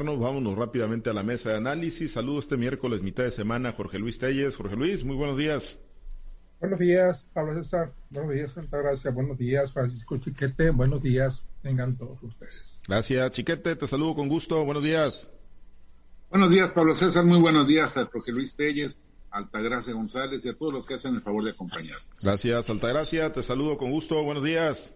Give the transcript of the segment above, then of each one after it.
Vámonos rápidamente a la mesa de análisis. Saludos este miércoles, mitad de semana, Jorge Luis Telles. Jorge Luis, muy buenos días. Buenos días, Pablo César. Buenos días, Santa Gracia. Buenos días, Francisco Chiquete. Buenos días, tengan todos ustedes. Gracias, Chiquete. Te saludo con gusto. Buenos días. Buenos días, Pablo César. Muy buenos días a Jorge Luis Telles, Altagracia González y a todos los que hacen el favor de acompañarnos. Gracias, Altagracia. Te saludo con gusto. Buenos días.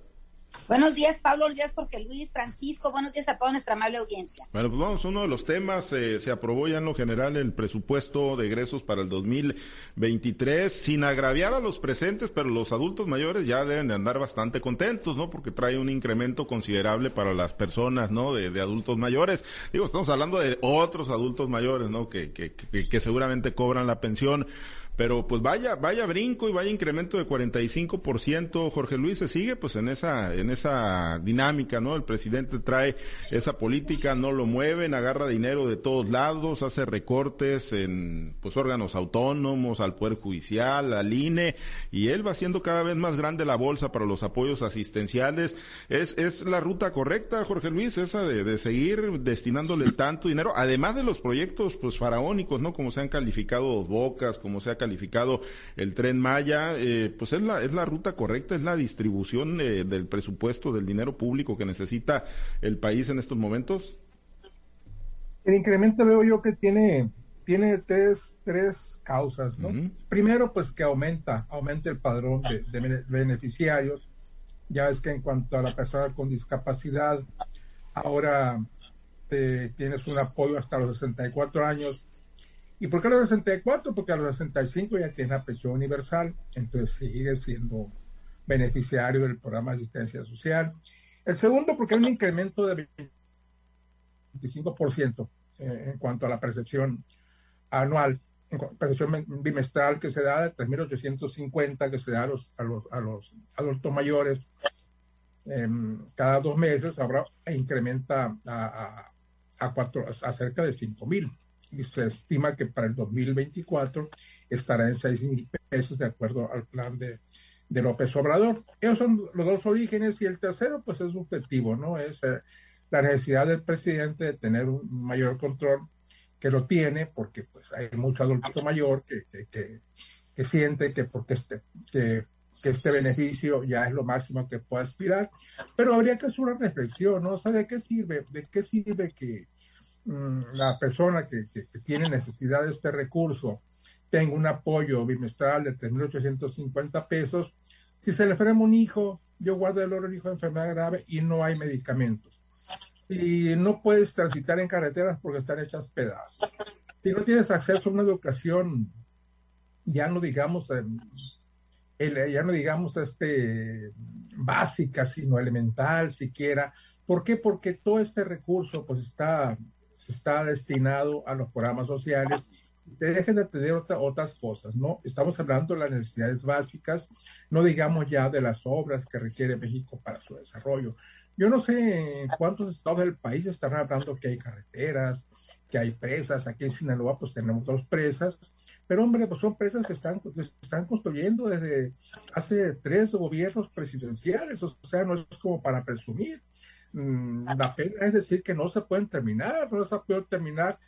Buenos días, Pablo, buenos días, Jorge Luis, Francisco, buenos días a toda nuestra amable audiencia. Bueno, pues vamos, uno de los temas, eh, se aprobó ya en lo general el presupuesto de egresos para el 2023, sin agraviar a los presentes, pero los adultos mayores ya deben de andar bastante contentos, ¿no? Porque trae un incremento considerable para las personas, ¿no? De, adultos mayores. Digo, estamos hablando de otros adultos mayores, ¿no? Que, que, que, que seguramente cobran la pensión pero pues vaya, vaya brinco y vaya incremento de 45%, Jorge Luis se sigue pues en esa, en esa dinámica, ¿no? El presidente trae esa política, no lo mueven, agarra dinero de todos lados, hace recortes en pues órganos autónomos, al Poder Judicial, al INE, y él va haciendo cada vez más grande la bolsa para los apoyos asistenciales. Es, es la ruta correcta, Jorge Luis, esa de, de seguir destinándole tanto dinero, además de los proyectos pues faraónicos, ¿no? Como se han calificado Bocas, como se ha calificado el tren Maya, eh, pues es la, es la ruta correcta, es la distribución eh, del presupuesto, del dinero público que necesita el país en estos momentos? El incremento veo yo que tiene, tiene tres, tres causas, ¿no? Primero, pues que aumenta, aumenta el padrón de, beneficiarios. Ya es que en cuanto a la persona con discapacidad, ahora eh, tienes un apoyo hasta los 64 años ¿Y por qué a los 64? Porque a los 65 ya tiene la pensión universal, entonces sigue siendo beneficiario del programa de asistencia social. El segundo, porque hay un incremento de 25% eh, en cuanto a la percepción anual, en percepción bimestral que se da de 3.850 que se da a los, a los, a los adultos mayores em, cada dos meses, ahora incrementa a, a, cuatro, a cerca de 5.000 y se estima que para el 2024 estará en 6 mil pesos de acuerdo al plan de, de, López Obrador. Esos son los dos orígenes y el tercero pues es subjetivo, ¿no? Es eh, la necesidad del presidente de tener un mayor control que lo tiene porque pues hay mucho adulto mayor que, que, que, siente que porque este, que, este beneficio ya es lo máximo que puede aspirar, pero habría que hacer una reflexión, ¿no? O sea, ¿de qué sirve? ¿De qué sirve que, Mm, la persona que, tiene necesidad de este recurso tenga un apoyo bimestral de 3.850 pesos, si se le enferma un hijo, yo guardo el oro hijo de enfermedad grave y no hay medicamentos. Y no puedes transitar en carreteras porque están hechas pedazos. Si no tienes acceso a una educación, ya no digamos, ya no digamos este, básica, sino elemental siquiera. ¿Por qué? Porque todo este recurso pues está está destinado a los programas sociales, dejen de tener otras cosas, ¿no? Estamos hablando de las necesidades básicas, no digamos ya de las obras que requiere México para su desarrollo. Yo no sé en cuántos estados del país están hablando que hay carreteras, que hay presas, aquí en Sinaloa pues tenemos dos presas, pero hombre, pues son presas que están, que están construyendo desde hace tres gobiernos presidenciales, o sea, no es como para presumir. Mm, la pena es decir que no se pueden terminar, no se puede terminar,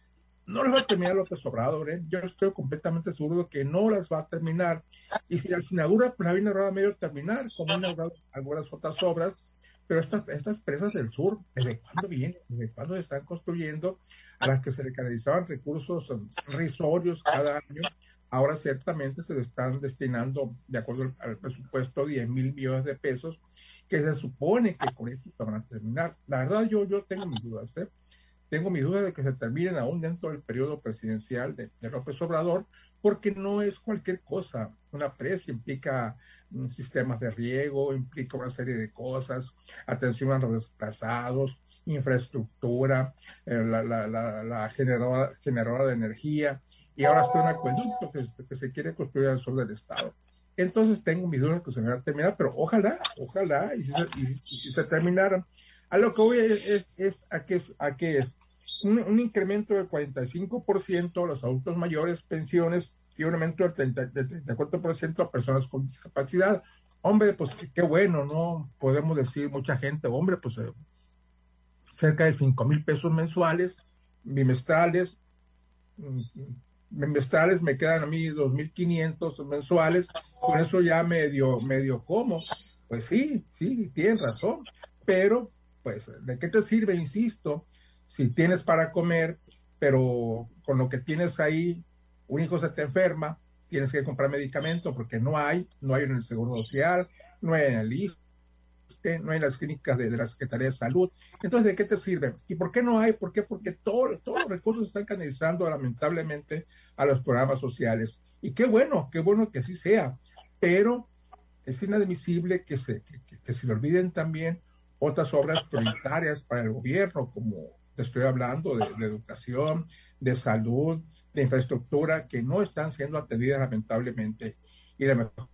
no las va a terminar López Obrador, ¿eh? yo estoy completamente seguro que no las va a terminar, y si la inaugura, pues la viene a medio terminar, como han inaugurado algunas otras obras, pero estas, estas presas del sur, ¿desde cuándo vienen? ¿Desde cuándo se están construyendo? A las que se le canalizaban recursos risorios cada año, ahora ciertamente se están destinando, de acuerdo al presupuesto, 10 mil millones de pesos, que se supone que con esto van a terminar. La verdad, yo, yo tengo mis dudas, ¿eh? Tengo mis dudas de que se terminen aún dentro del periodo presidencial de, López Obrador, porque no es cualquier cosa. Una presa implica mm, sistemas de riego, implica una serie de cosas, atención a los desplazados, infraestructura, eh, la, la, la, generadora, generadora, de energía, y ahora está un acueducto que, se quiere construir al sur del estado. Entonces tengo mis dudas que se van a terminar, pero ojalá, ojalá, y si se, terminaran. A lo que voy es, es, a que, a que es un, incremento del 45% a los adultos mayores, pensiones, y un aumento del, 34% a personas con discapacidad. Hombre, pues qué bueno, ¿no? Podemos decir mucha gente, hombre, pues eh, cerca de 5 mil pesos mensuales, bimestrales, mm, bimestrales me quedan a mí 2.500 mensuales, con eso ya medio, medio como. Pues sí, sí, tienes razón, pero pues, ¿de qué te sirve, insisto, si tienes para comer, pero con lo que tienes ahí, un hijo se te enferma, tienes que comprar medicamento porque no hay, no hay en el Seguro Social, no hay en el ISTE, no hay en las clínicas de, la Secretaría de Salud. Entonces, ¿de qué te sirve? ¿Y por qué no hay? ¿Por qué? Porque todo, todos los recursos están canalizando lamentablemente a los programas sociales. Y qué bueno, qué bueno que así sea, pero es inadmisible que se, que se le olviden también otras obras prioritarias para el gobierno, como te estoy hablando de, educación, de salud, de infraestructura, que no están siendo atendidas lamentablemente. Y la mejor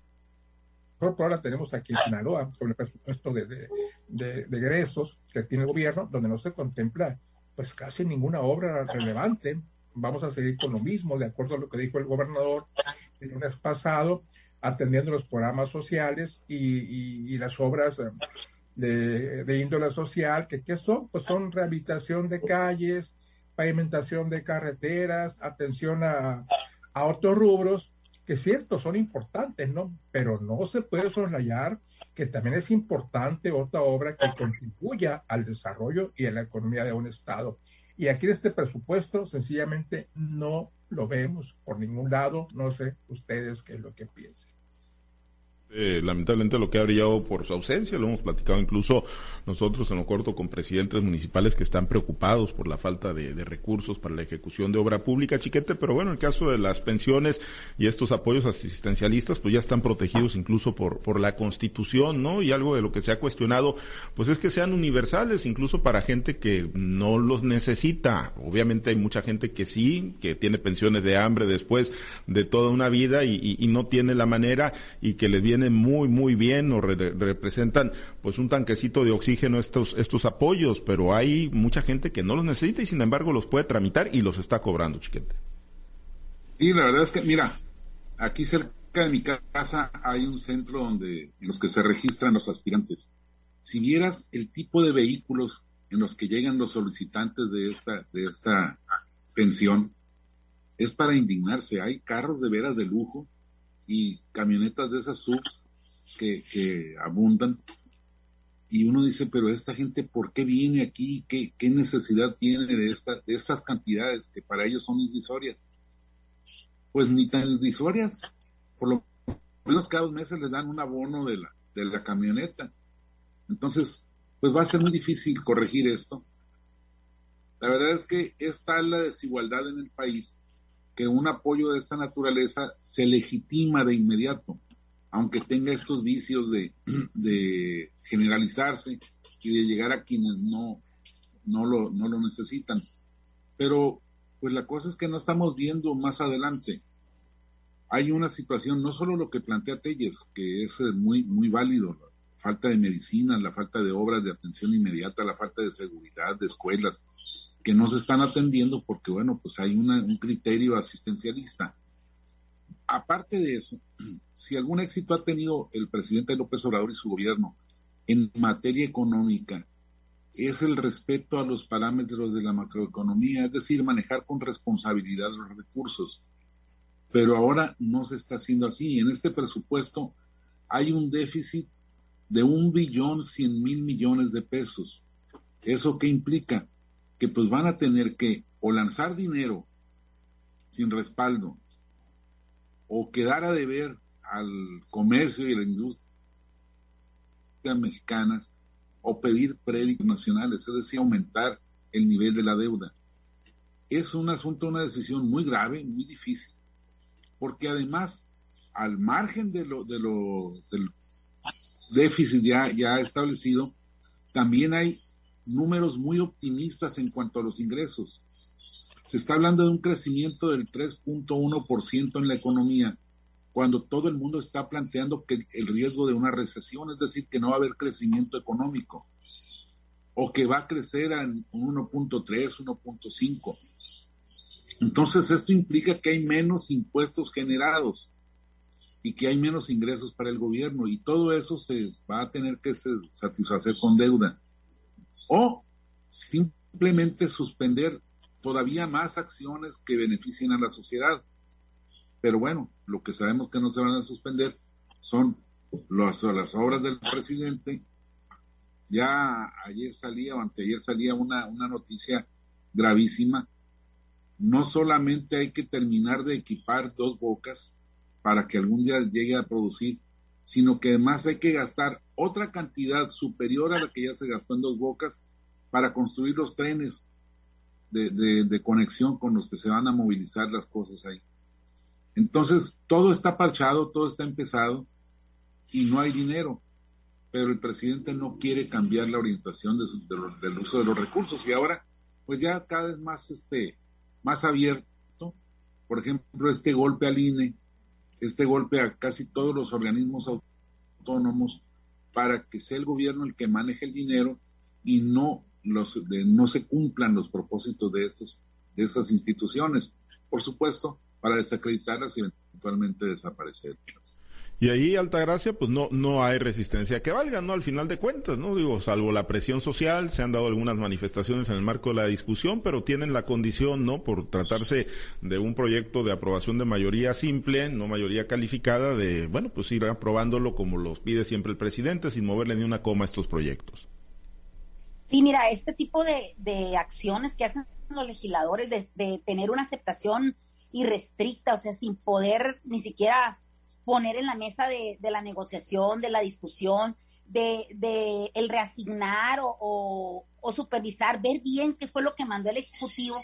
prueba la tenemos aquí en Sinaloa, con el presupuesto de, de, de, de, que tiene el gobierno, donde no se contempla pues casi ninguna obra relevante. Vamos a seguir con lo mismo, de acuerdo a lo que dijo el gobernador el lunes pasado, atendiendo los programas sociales y, y, y las obras de, índole social, que ¿qué son? Pues son rehabilitación de calles, pavimentación de carreteras, atención a, a otros rubros, que es cierto, son importantes, ¿no? Pero no se puede soslayar que también es importante otra obra que contribuya al desarrollo y a la economía de un Estado. Y aquí en este presupuesto sencillamente no lo vemos por ningún lado. No sé ustedes qué es lo que piensan. Eh, lamentablemente lo que ha brillado por su ausencia, lo hemos platicado incluso nosotros en lo corto con presidentes municipales que están preocupados por la falta de, recursos para la ejecución de obra pública, chiquete, pero bueno, en el caso de las pensiones y estos apoyos asistencialistas, pues ya están protegidos incluso por, por la constitución, ¿no? Y algo de lo que se ha cuestionado, pues es que sean universales, incluso para gente que no los necesita. Obviamente hay mucha gente que sí, que tiene pensiones de hambre después de toda una vida y, y no tiene la manera y que les viene muy, muy bien o representan pues un tanquecito de oxígeno estos, estos apoyos, pero hay mucha gente que no los necesita y sin embargo los puede tramitar y los está cobrando, chiquete. Sí, la verdad es que, mira, aquí cerca de mi casa hay un centro donde los que se registran los aspirantes. Si vieras el tipo de vehículos en los que llegan los solicitantes de esta, de esta pensión, es para indignarse. Hay carros de veras de lujo y camionetas de esas subs que, abundan. Y uno dice, pero esta gente, ¿por qué viene aquí? ¿Qué, qué necesidad tiene de, esta, de estas cantidades que para ellos son irrisorias? Pues ni tan irrisorias. Por lo menos cada dos meses les dan un abono de la, de la camioneta. Entonces, pues va a ser muy difícil corregir esto. La verdad es que está la desigualdad en el país que un apoyo de esta naturaleza se legitima de inmediato, aunque tenga estos vicios de, generalizarse y de llegar a quienes no, no, lo, no lo necesitan. Pero pues la cosa es que no estamos viendo más adelante. Hay una situación, no solo lo que plantea Telles, que es muy, muy válido, la falta de medicina, la falta de obras de atención inmediata, la falta de seguridad, de escuelas, que no se están atendiendo porque, bueno, pues hay un criterio asistencialista. Aparte de eso, si algún éxito ha tenido el presidente López Obrador y su gobierno en materia económica, es el respeto a los parámetros de la macroeconomía, es decir, manejar con responsabilidad los recursos. Pero ahora no se está haciendo así. En este presupuesto hay un déficit de un billón cien mil millones de pesos. ¿Eso qué implica? Que pues van a tener que o lanzar dinero sin respaldo o quedar a deber al comercio y a la industria mexicanas o pedir créditos nacionales, es decir, aumentar el nivel de la deuda. Es un asunto, una decisión muy grave, muy difícil, porque además, al margen de lo, de lo, del déficit ya, ya establecido, también hay números muy optimistas en cuanto a los ingresos. Se está hablando de un crecimiento del 3.1% en la economía, cuando todo el mundo está planteando que el riesgo de una recesión, es decir, que no va a haber crecimiento económico, o que va a crecer en 1.3, 1.5. Entonces, esto implica que hay menos impuestos generados y que hay menos ingresos para el gobierno, y todo eso se va a tener que satisfacer con deuda o simplemente suspender todavía más acciones que beneficien a la sociedad. Pero bueno, lo que sabemos que no se van a suspender son las, obras del presidente. Ya ayer salía o anteayer salía una noticia gravísima. No solamente hay que terminar de equipar dos bocas para que algún día llegue a producir, sino que además hay que gastar otra cantidad superior a la que ya se gastó en dos bocas para construir los trenes de, de, conexión con los que se van a movilizar las cosas ahí. Entonces, todo está parchado, todo está empezado y no hay dinero. Pero el presidente no quiere cambiar la orientación de del uso de los recursos y ahora, pues ya cada vez más, este, más abierto. Por ejemplo, este golpe al INE, este golpe a casi todos los organismos autónomos para que sea el gobierno el que maneje el dinero y no los no se cumplan los propósitos de estos de estas instituciones. Por supuesto, para desacreditarlas y eventualmente desaparecerlas. Y ahí, Altagracia, pues no, no hay resistencia que valga, ¿no? Al final de cuentas, ¿no? Digo, salvo la presión social, se han dado algunas manifestaciones en el marco de la discusión, pero tienen la condición, ¿no? Por tratarse de un proyecto de aprobación de mayoría simple, no mayoría calificada, de, bueno, pues ir aprobándolo como los pide siempre el presidente, sin moverle ni una coma a estos proyectos. Sí, mira, este tipo de, de acciones que hacen los legisladores de, de tener una aceptación irrestricta, o sea, sin poder ni siquiera poner en la mesa de, la negociación, de la discusión, de, de el reasignar o, supervisar, ver bien qué fue lo que mandó el Ejecutivo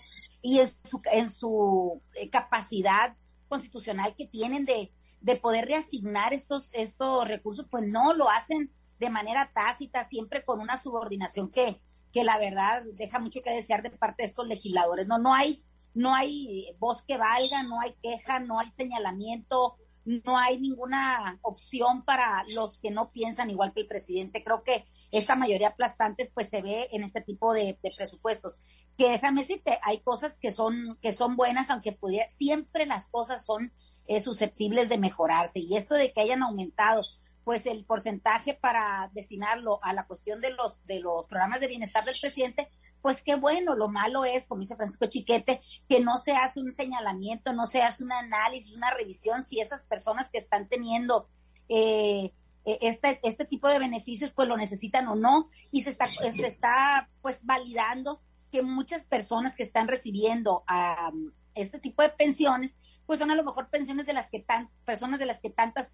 y en su, en su eh, capacidad constitucional que tienen de, de poder reasignar estos, estos recursos, pues no lo hacen de manera tácita, siempre con una subordinación que, que la verdad deja mucho que desear de parte de estos legisladores. No, no hay, no hay voz que valga, no hay queja, no hay señalamiento, no hay ninguna opción para los que no piensan igual que el presidente. Creo que esta mayoría aplastante pues se ve en este tipo de, presupuestos. Que déjame decirte, hay cosas que son, que son buenas, aunque pudiera, siempre las cosas son eh, susceptibles de mejorarse. Y esto de que hayan aumentado pues el porcentaje para destinarlo a la cuestión de los, de los programas de bienestar del presidente, pues qué bueno, lo malo es, como dice Francisco Chiquete, que no se hace un señalamiento, no se hace un análisis, una revisión si esas personas que están teniendo eh, e, este, este tipo de beneficios pues lo necesitan o no, y se está, se está pues validando que muchas personas que están recibiendo este tipo de pensiones pues son a lo mejor pensiones de las que tan, personas de las que tantas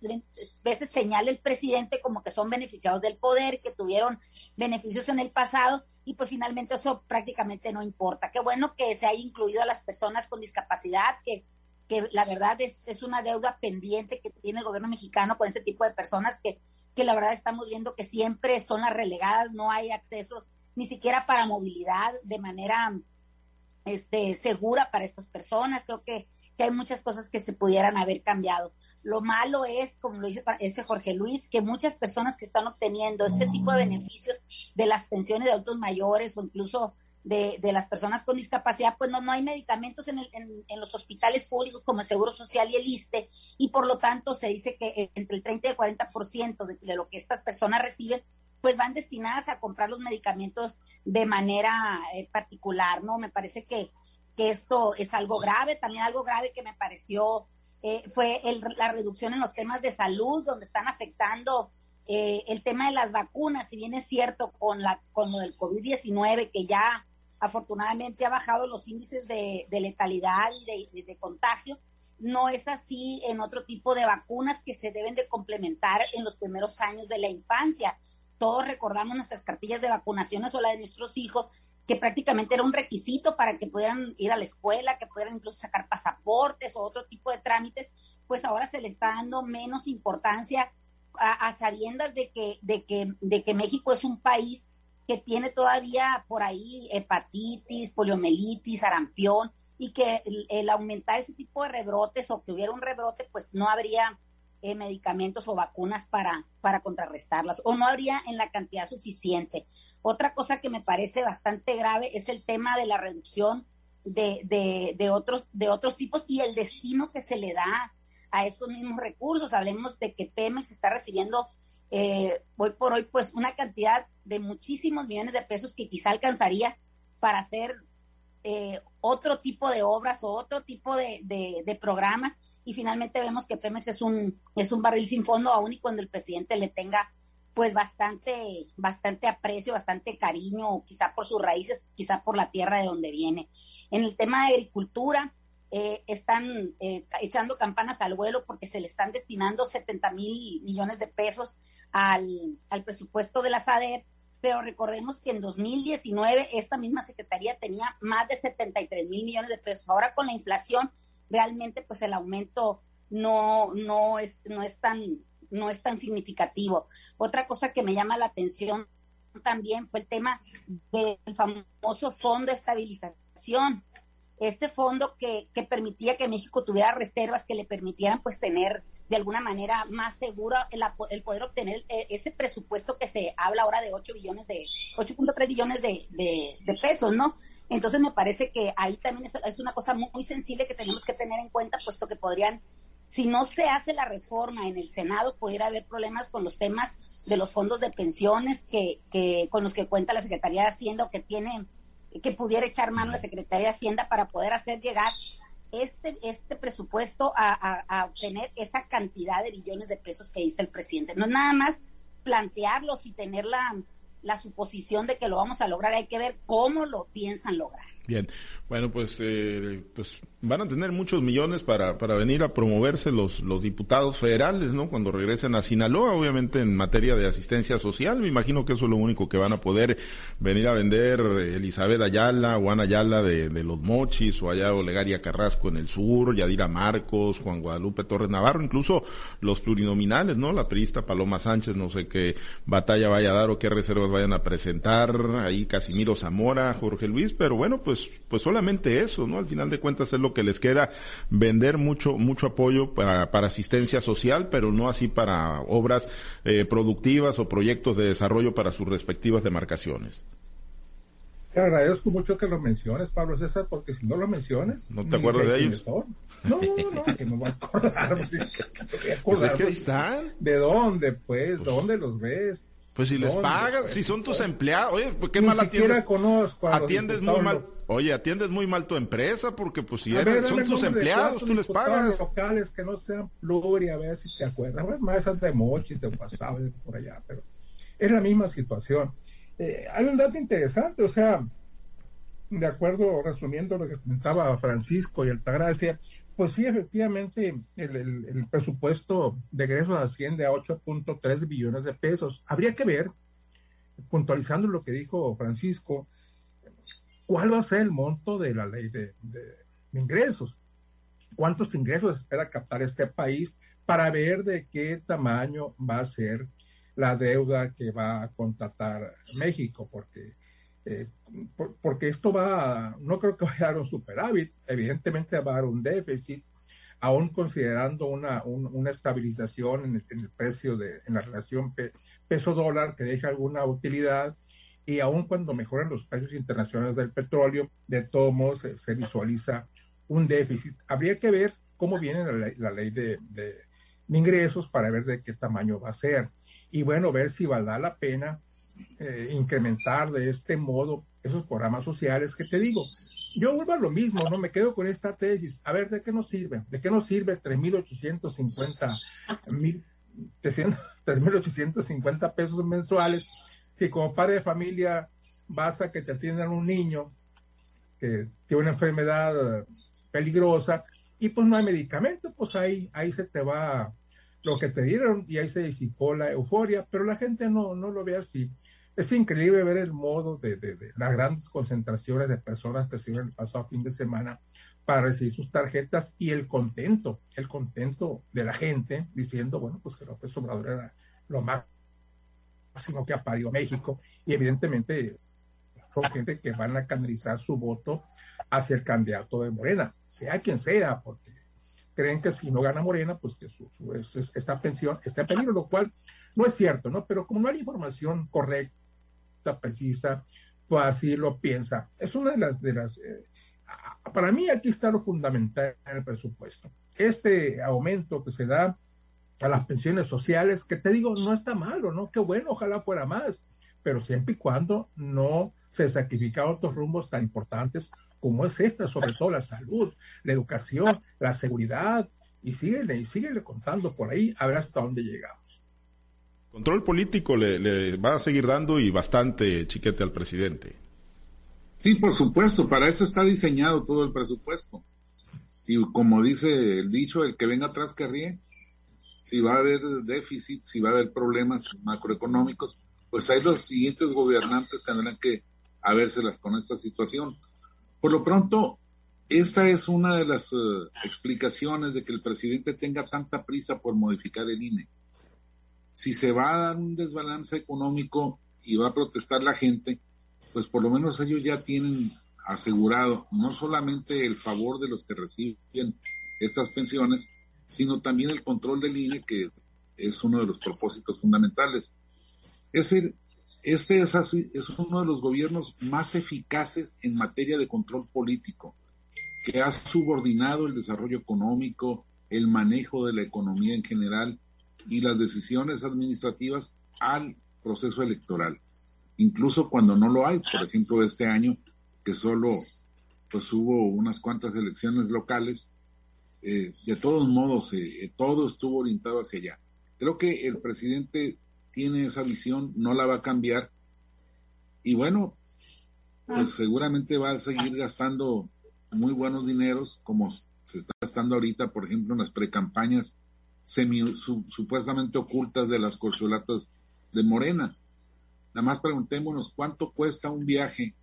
veces señala el presidente como que son beneficiados del poder, que tuvieron beneficios en el pasado, y pues finalmente eso prácticamente no importa. Qué bueno que se haya incluido a las personas con discapacidad, que, que la verdad es, es una deuda pendiente que tiene el gobierno mexicano con este tipo de personas que, que la verdad estamos viendo que siempre son las relegadas, no hay accesos ni siquiera para movilidad de manera este, segura para estas personas. Creo que que hay muchas cosas que se pudieran haber cambiado. Lo malo es, como lo dice este Jorge Luis, que muchas personas que están obteniendo este tipo de beneficios de las pensiones de adultos mayores o incluso de, las personas con discapacidad, pues no, no hay medicamentos en, en, los hospitales públicos como el Seguro Social y el ISTE, y por lo tanto se dice que entre el 30 y el 40% de, de lo que estas personas reciben, pues van destinadas a comprar los medicamentos de manera eh, particular, ¿no? Me parece que que esto es algo grave. También algo grave que me pareció eh, fue la reducción en los temas de salud, donde están afectando eh, el tema de las vacunas. Si bien es cierto con, la, con lo del COVID-19, que ya afortunadamente ha bajado los índices de, letalidad y de, contagio, no es así en otro tipo de vacunas que se deben de complementar en los primeros años de la infancia. Todos recordamos nuestras cartillas de vacunaciones o la de nuestros hijos, prácticamente era un requisito para que pudieran ir a la escuela, que pudieran incluso sacar pasaportes o otro tipo de trámites, pues ahora se le está dando menos importancia a, sabiendas de que, de, que, de que México es un país que tiene todavía por ahí hepatitis, poliomielitis, sarampión, y que el, aumentar ese tipo de rebrotes o que hubiera un rebrote, pues no habría eh, medicamentos o vacunas para, para contrarrestarlas, o no habría en la cantidad suficiente. Otra cosa que me parece bastante grave es el tema de la reducción de, de, otros, de otros tipos y el destino que se le da a estos mismos recursos. Hablemos de que Pemex está recibiendo eh, hoy por hoy pues una cantidad de muchísimos millones de pesos que quizá alcanzaría para hacer eh, otro tipo de obras o otro tipo de, de, programas y finalmente vemos que Pemex es un, es un barril sin fondo aún y cuando el presidente le tenga pues bastante, bastante aprecio, bastante cariño, quizá por sus raíces, quizá por la tierra de donde viene. En el tema de agricultura, eh, están eh, echando campanas al vuelo porque se le están destinando 70 mil millones de pesos al, al presupuesto de la SADER pero recordemos que en 2019 esta misma secretaría tenía más de 73 mil millones de pesos. Ahora con la inflación, realmente pues el aumento no, no, es, no, es tan, no es tan significativo. Otra cosa que me llama la atención también fue el tema del famoso Fondo de Estabilización. Este fondo que, que permitía que México tuviera reservas que le permitieran pues tener de alguna manera más segura el, el poder obtener eh, ese presupuesto que se habla ahora de 8 billones de 8.3 billones de, de, pesos, ¿no? Entonces me parece que ahí también es, una cosa muy, sensible que tenemos que tener en cuenta, puesto que podrían, si no se hace la reforma en el Senado, pudiera haber problemas con los temas de los fondos de pensiones que, que con los que cuenta la Secretaría de Hacienda o que tiene que pudiera echar mano la Secretaría de Hacienda para poder hacer llegar este, este presupuesto a, obtener esa cantidad de billones de pesos que dice el presidente. No es nada más plantearlos y tener la, la suposición de que lo vamos a lograr, hay que ver cómo lo piensan lograr. Bien, bueno, pues, eh, pues van a tener muchos millones para, para venir a promoverse los, los diputados federales, ¿no? Cuando regresen a Sinaloa, obviamente en materia de asistencia social, me imagino que eso es lo único que van a poder venir a vender Elizabeth Ayala, Juan Ayala de, de Los Mochis, o allá Olegaria Carrasco en el sur, Yadira Marcos, Juan Guadalupe Torres Navarro, incluso los plurinominales, ¿no? La priista Paloma Sánchez, no sé qué batalla vaya a dar o qué reservas vayan a presentar, ahí Casimiro Zamora, Jorge Luis, pero bueno, pues pues, pues solamente eso, ¿no? Al final de cuentas es lo que les queda, vender mucho, mucho apoyo para, para asistencia social, pero no así para obras eh, productivas o proyectos de desarrollo para sus respectivas demarcaciones. Te agradezco mucho que lo menciones, Pablo César, porque si no lo menciones... ¿No te acuerdas de ellos? No, no, que me voy a acordar. pues es que ahí están. ¿De dónde, pues? pues ¿Dónde los ves? Pues si les pagas, si son tus empleados, oye, pues qué mal atiendes. atiendes muy mal. Oye, atiendes muy mal tu empresa porque pues si eres, son tus empleados, tú les pagas. locales que no sean pluri, a ver si te acuerdas. más esas de Mochi, de WhatsApp, por allá, pero es la misma situación. Eh, hay un dato interesante, o sea, de acuerdo, resumiendo lo que comentaba Francisco y Altagracia, pues sí, efectivamente, el, presupuesto de egresos asciende a 8.3 billones de pesos. Habría que ver, puntualizando lo que dijo Francisco, cuál va a ser el monto de la ley de, ingresos. ¿Cuántos ingresos espera captar este país para ver de qué tamaño va a ser la deuda que va a contratar México? Porque eh, porque esto va, no creo que vaya a dar un superávit, evidentemente va a dar un déficit, aún considerando una, una estabilización en el, precio de, en la relación peso-dólar que deja alguna utilidad, y aún cuando mejoran los precios internacionales del petróleo, de todos modos se, visualiza un déficit. Habría que ver cómo viene la ley, de, de, ingresos para ver de qué tamaño va a ser y bueno, ver si valdrá la pena eh, incrementar de este modo esos programas sociales que te digo. Yo vuelvo a lo mismo, no me quedo con esta tesis. A ver, ¿de qué nos sirve? ¿De qué nos sirve 3.850 3.850 pesos mensuales si como padre de familia vas a que te atiendan un niño que tiene una enfermedad peligrosa y pues no hay medicamento, pues ahí, ahí se te va lo que te dieron y ahí se disipó la euforia, pero la gente no, no lo ve así. Es increíble ver el modo de, de, las grandes concentraciones de personas que se el pasado fin de semana para recibir sus tarjetas y el contento, el contento de la gente diciendo, bueno, pues que López Obrador era lo máximo que ha México y evidentemente son gente que van a canalizar su voto hacia el candidato de Morena, sea quien sea, porque creen que si no gana Morena, pues que su, esta pensión está en peligro, lo cual no es cierto, ¿no? Pero como no hay información correcta, precisa, pues así lo piensa. Es una de las, de las eh, para mí aquí está lo fundamental en el presupuesto. Este aumento que se da a las pensiones sociales, que te digo, no está malo, ¿no? Qué bueno, ojalá fuera más, pero siempre y cuando no se sacrifican otros rumbos tan importantes como es esta, sobre todo la salud, la educación, la seguridad, y síguele, y síguele contando por ahí, a ver hasta dónde llegamos. Control político le, le va a seguir dando y bastante chiquete al presidente. Sí, por supuesto, para eso está diseñado todo el presupuesto. Y como dice el dicho, el que venga atrás que ríe, si va a haber déficit, si va a haber problemas macroeconómicos, pues ahí los siguientes gobernantes tendrán que habérselas con esta situación. Por lo pronto, esta es una de las eh, explicaciones de que el presidente tenga tanta prisa por modificar el INE. Si se va a dar un desbalance económico y va a protestar la gente, pues por lo menos ellos ya tienen asegurado no solamente el favor de los que reciben estas pensiones, sino también el control del INE, que es uno de los propósitos fundamentales. Es decir, este es, así, es uno de los gobiernos más eficaces en materia de control político, que ha subordinado el desarrollo económico, el manejo de la economía en general y las decisiones administrativas al proceso electoral, incluso cuando no lo hay, por ejemplo, este año que solo pues hubo unas cuantas elecciones locales, eh, de todos modos eh, todo estuvo orientado hacia allá. Creo que el presidente tiene esa visión, no la va a cambiar y bueno, pues seguramente va a seguir gastando muy buenos dineros como se está gastando ahorita, por ejemplo, en las precampañas semi supuestamente ocultas de las corcholatas de Morena. Nada más preguntémonos cuánto cuesta un viaje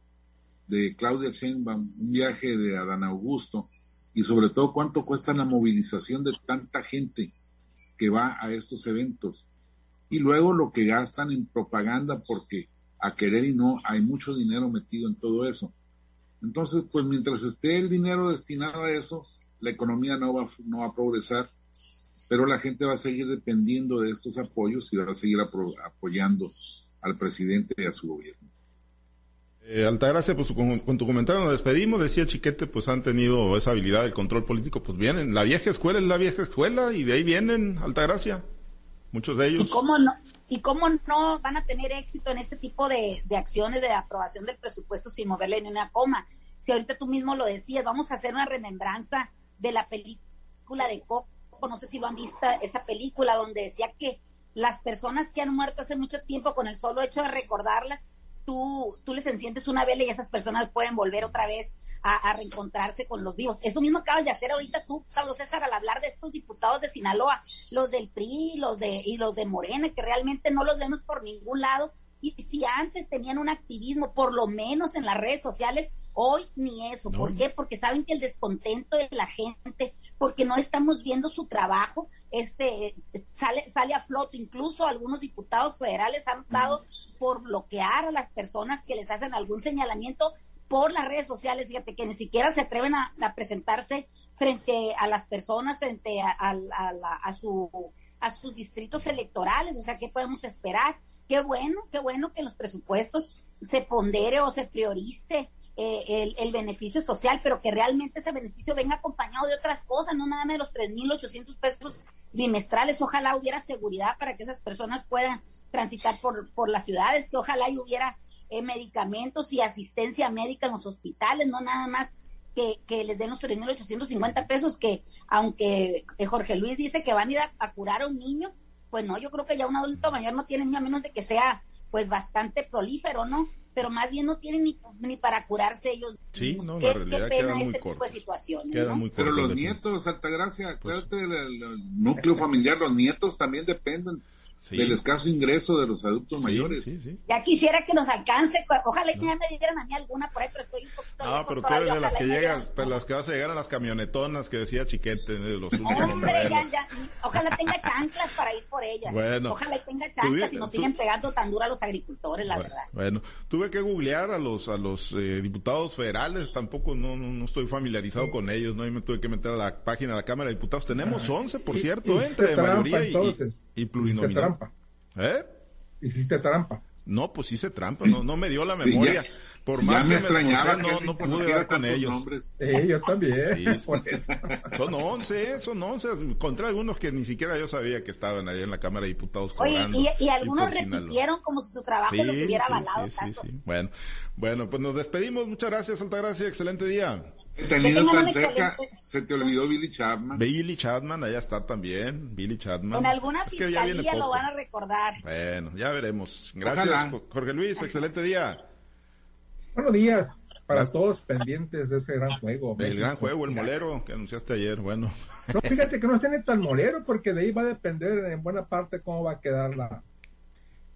de Claudia Sheinbaum, un viaje de Adán Augusto y sobre todo cuánto cuesta la movilización de tanta gente que va a estos eventos. Y luego lo que gastan en propaganda porque a querer y no hay mucho dinero metido en todo eso. Entonces, pues mientras esté el dinero destinado a eso, la economía no va, no va a progresar, pero la gente va a seguir dependiendo de estos apoyos y va a seguir apoyando al presidente y a su gobierno. Eh, Altagracia, pues con, tu comentario nos despedimos, decía Chiquete, pues han tenido esa habilidad del control político, pues vienen, la vieja escuela es la vieja escuela y de ahí vienen, Altagracia, muchos de ellos. ¿Y cómo no, y cómo no van a tener éxito en este tipo de, de acciones de aprobación del presupuesto sin moverle ni una coma? Si ahorita tú mismo lo decías, vamos a hacer una remembranza de la película de Coco, no sé si lo han visto, esa película donde decía que las personas que han muerto hace mucho tiempo con el solo hecho de recordarlas, tú, tú les enciendes una vela y esas personas pueden volver otra vez a, reencontrarse con los vivos. Eso mismo acabas de hacer ahorita tú, Carlos César, al hablar de estos diputados de Sinaloa, los del PRI los de, y los de Morena, que realmente no los vemos por ningún lado. Y si antes tenían un activismo, por lo menos en las redes sociales, hoy ni eso. ¿Por qué? Porque saben que el descontento de la gente, porque no estamos viendo su trabajo, este sale sale a flote incluso algunos diputados federales han optado por bloquear a las personas que les hacen algún señalamiento por las redes sociales fíjate que ni siquiera se atreven a, presentarse frente a las personas frente a, a, su a sus distritos electorales o sea qué podemos esperar qué bueno qué bueno que en los presupuestos se pondere o se priorice eh, el, beneficio social, pero que realmente ese beneficio venga acompañado de otras cosas, no nada más de los 3.800 pesos bimestrales. Ojalá hubiera seguridad para que esas personas puedan transitar por, por las ciudades, que ojalá hubiera eh, medicamentos y asistencia médica en los hospitales, no nada más que, que les den los 3.850 pesos, que aunque eh, Jorge Luis dice que van a ir a, curar a un niño, pues no, yo creo que ya un adulto mayor no tiene ni a menos de que sea pues bastante prolífero, ¿no? pero más bien no tienen ni, ni para curarse ellos. Sí, no, la realidad queda muy este tipo de situaciones. pero los nietos, Altagracia, pues, acuérdate del núcleo familiar, los nietos también dependen del escaso ingreso de los adultos mayores. Ya quisiera que nos alcance, ojalá que ya me dieran a mí alguna por ahí, pero estoy un poquito No, pero tú eres de las que llegas, de las que vas a llegar a las camionetonas que decía Chiquete de los últimos Hombre, ya, ya, ojalá tenga chanclas para ir por ellas. Bueno. Ojalá tenga chanclas y nos siguen pegando tan duro a los agricultores, la verdad. Bueno, tuve que googlear a los a los eh, diputados federales, tampoco no, no, estoy familiarizado con ellos, no y me tuve que meter a la página de la Cámara de Diputados. Tenemos 11, por cierto, entre mayoría y y plurinominal. trampa. ¿Eh? Hiciste trampa. No, pues hice trampa, no, no me dio la memoria. por más ya me que extrañaba me que no, no pude dar con ellos. Nombres. Sí, yo también. Sí, son 11, ¿eh? son 11. Encontré algunos que ni siquiera yo sabía que estaban ahí en la Cámara de Diputados Oye, y, y, algunos repitieron como si su trabajo los hubiera avalado sí, tanto. Sí, bueno, bueno, pues nos despedimos. Muchas gracias, Altagracia. Excelente día. Tenido tan cerca, se te olvidó Billy Chapman. Billy Chapman, allá está también. Billy Chapman. En alguna es fiscalía lo van a recordar. Bueno, ya veremos. Gracias, Ojalá. Jorge Luis. Excelente día. Buenos días para Las... todos pendientes de ese gran juego. El México. gran juego, el molero que anunciaste ayer, bueno. No, fíjate que no tiene tan molero porque de ahí va a depender en buena parte cómo va a quedar la,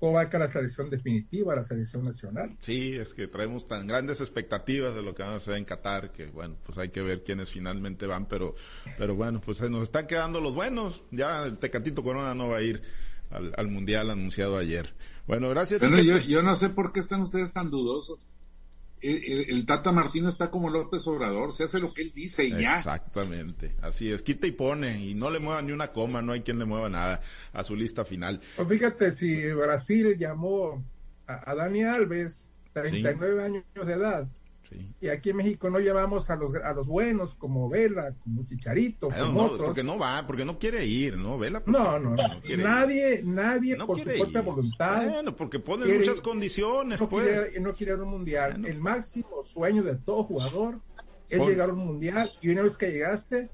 cómo va a quedar la selección definitiva, la selección nacional. Sí, es que traemos tan grandes expectativas de lo que van a hacer en Qatar que, bueno, pues hay que ver quiénes finalmente van, pero, pero bueno, pues nos están quedando los buenos. Ya el Tecatito Corona no va a ir al, al Mundial anunciado ayer. Bueno, gracias. Pero yo, yo no sé por qué están ustedes tan dudosos el, el, Tata Martino está como López Obrador, se hace lo que él dice y ya. Exactamente, así es, quita y pone, y no le mueva ni una coma, no hay quien le mueva nada a su lista final. Pues fíjate, si Brasil llamó a, a Dani Alves, 39 sí. años de edad, sí. y aquí en México no llamamos a los, a los buenos como Vela, como Chicharito, Pero como no, otros. Porque no va, porque no quiere ir, ¿no? Vela. No, no, no. nadie, ir. nadie no por su propia voluntad. Bueno, porque pone quiere, muchas condiciones, no pues. Quiere, no quiere ir a un mundial. Bueno. El máximo sueño de todo jugador es llegar a un mundial y una vez que llegaste,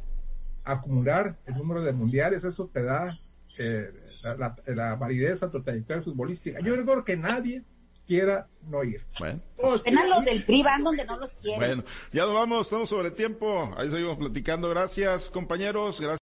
acumular el número de mundiales, eso te da eh, la, la, la, validez a tu trayectoria futbolística. Yo creo que nadie quiera no ir. Bueno. Apenas los del PRI van donde no los quieren. Bueno, ya nos vamos, estamos sobre tiempo. Ahí seguimos platicando. Gracias, compañeros. Gracias.